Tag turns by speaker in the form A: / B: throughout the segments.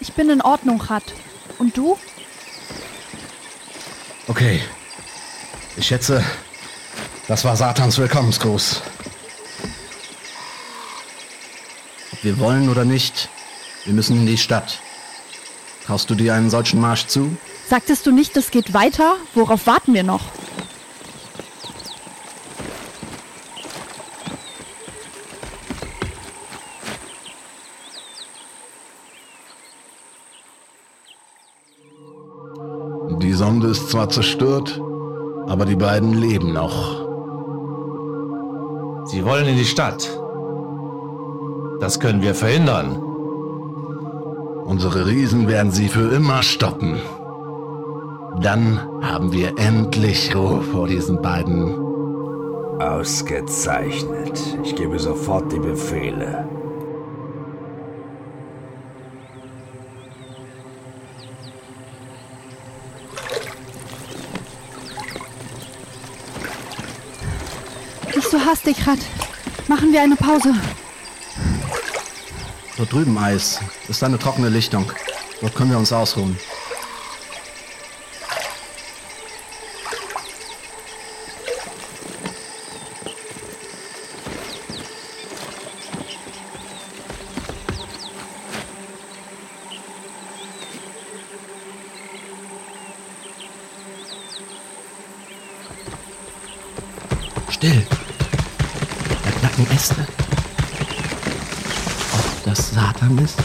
A: Ich bin in Ordnung, Rat. Und du?
B: Okay. Ich schätze, das war Satans Willkommensgruß. Ob wir wollen oder nicht, wir müssen in die Stadt. Traust du dir einen solchen Marsch zu?
A: Sagtest du nicht, es geht weiter? Worauf warten wir noch?
C: Die Sonde ist zwar zerstört, aber die beiden leben noch.
D: Sie wollen in die Stadt. Das können wir verhindern.
C: Unsere Riesen werden sie für immer stoppen. Dann haben wir endlich Ruhe vor diesen beiden.
E: Ausgezeichnet. Ich gebe sofort die Befehle.
A: Nicht so hastig, Rat. Machen wir eine Pause.
B: Dort drüben Eis. Ist eine trockene Lichtung. Dort können wir uns ausruhen. Still. Knacken Äste. Ob das Satan ist?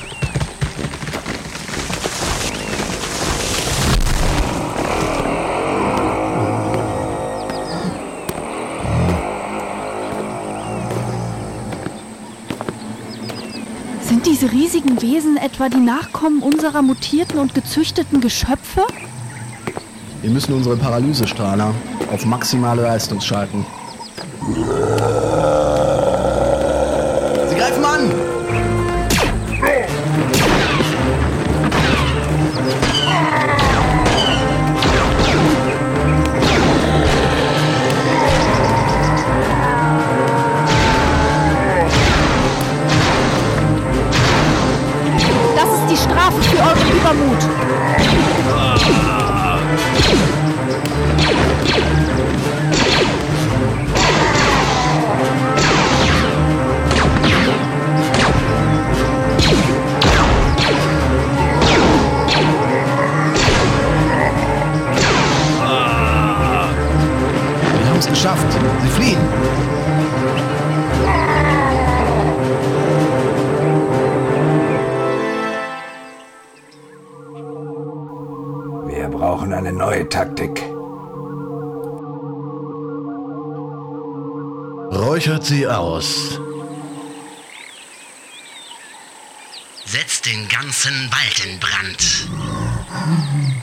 A: Sind diese riesigen Wesen etwa die Nachkommen unserer mutierten und gezüchteten Geschöpfe?
B: Wir müssen unsere Paralysestrahler auf maximale Leistung schalten.
A: Strafe für euren Übermut.
B: Wir haben es geschafft. Sie fliehen.
E: Brauchen eine neue Taktik.
C: Räuchert sie aus.
F: Setzt den ganzen Wald in Brand.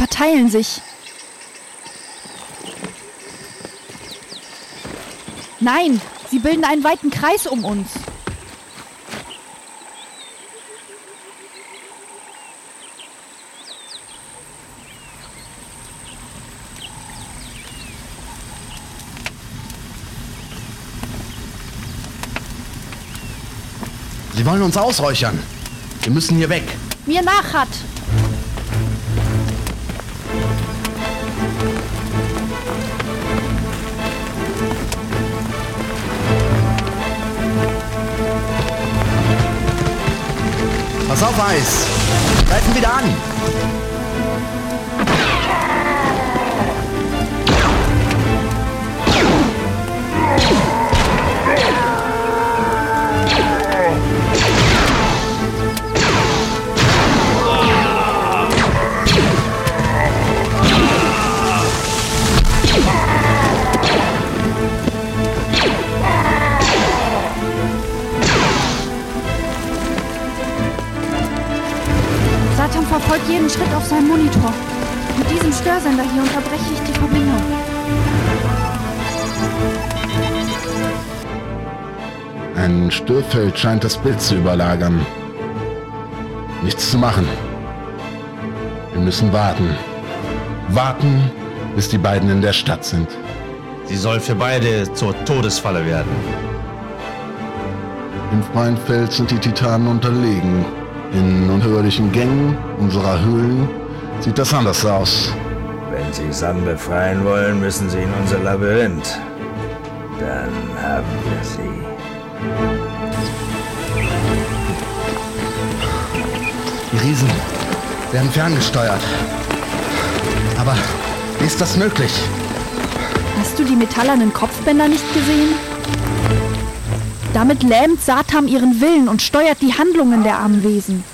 A: Verteilen sich. Nein, sie bilden einen weiten Kreis um uns.
B: Sie wollen uns ausräuchern. Wir müssen hier weg.
A: Mir nach
B: Eis. Greifen wieder an.
A: Verfolgt jeden Schritt auf seinem Monitor. Mit diesem Störsender hier unterbreche ich die Verbindung.
C: Ein Störfeld scheint das Bild zu überlagern. Nichts zu machen.
B: Wir müssen warten. Warten, bis die beiden in der Stadt sind.
D: Sie soll für beide zur Todesfalle werden.
B: Im freien Feld sind die Titanen unterlegen. In unterirdischen Gängen unserer Höhlen sieht das anders aus.
E: Wenn Sie Sam befreien wollen, müssen Sie in unser Labyrinth. Dann haben wir Sie.
G: Die Riesen werden ferngesteuert. Aber wie ist das möglich?
A: Hast du die metallernen Kopfbänder nicht gesehen? Damit lähmt Satam ihren Willen und steuert die Handlungen der armen Wesen.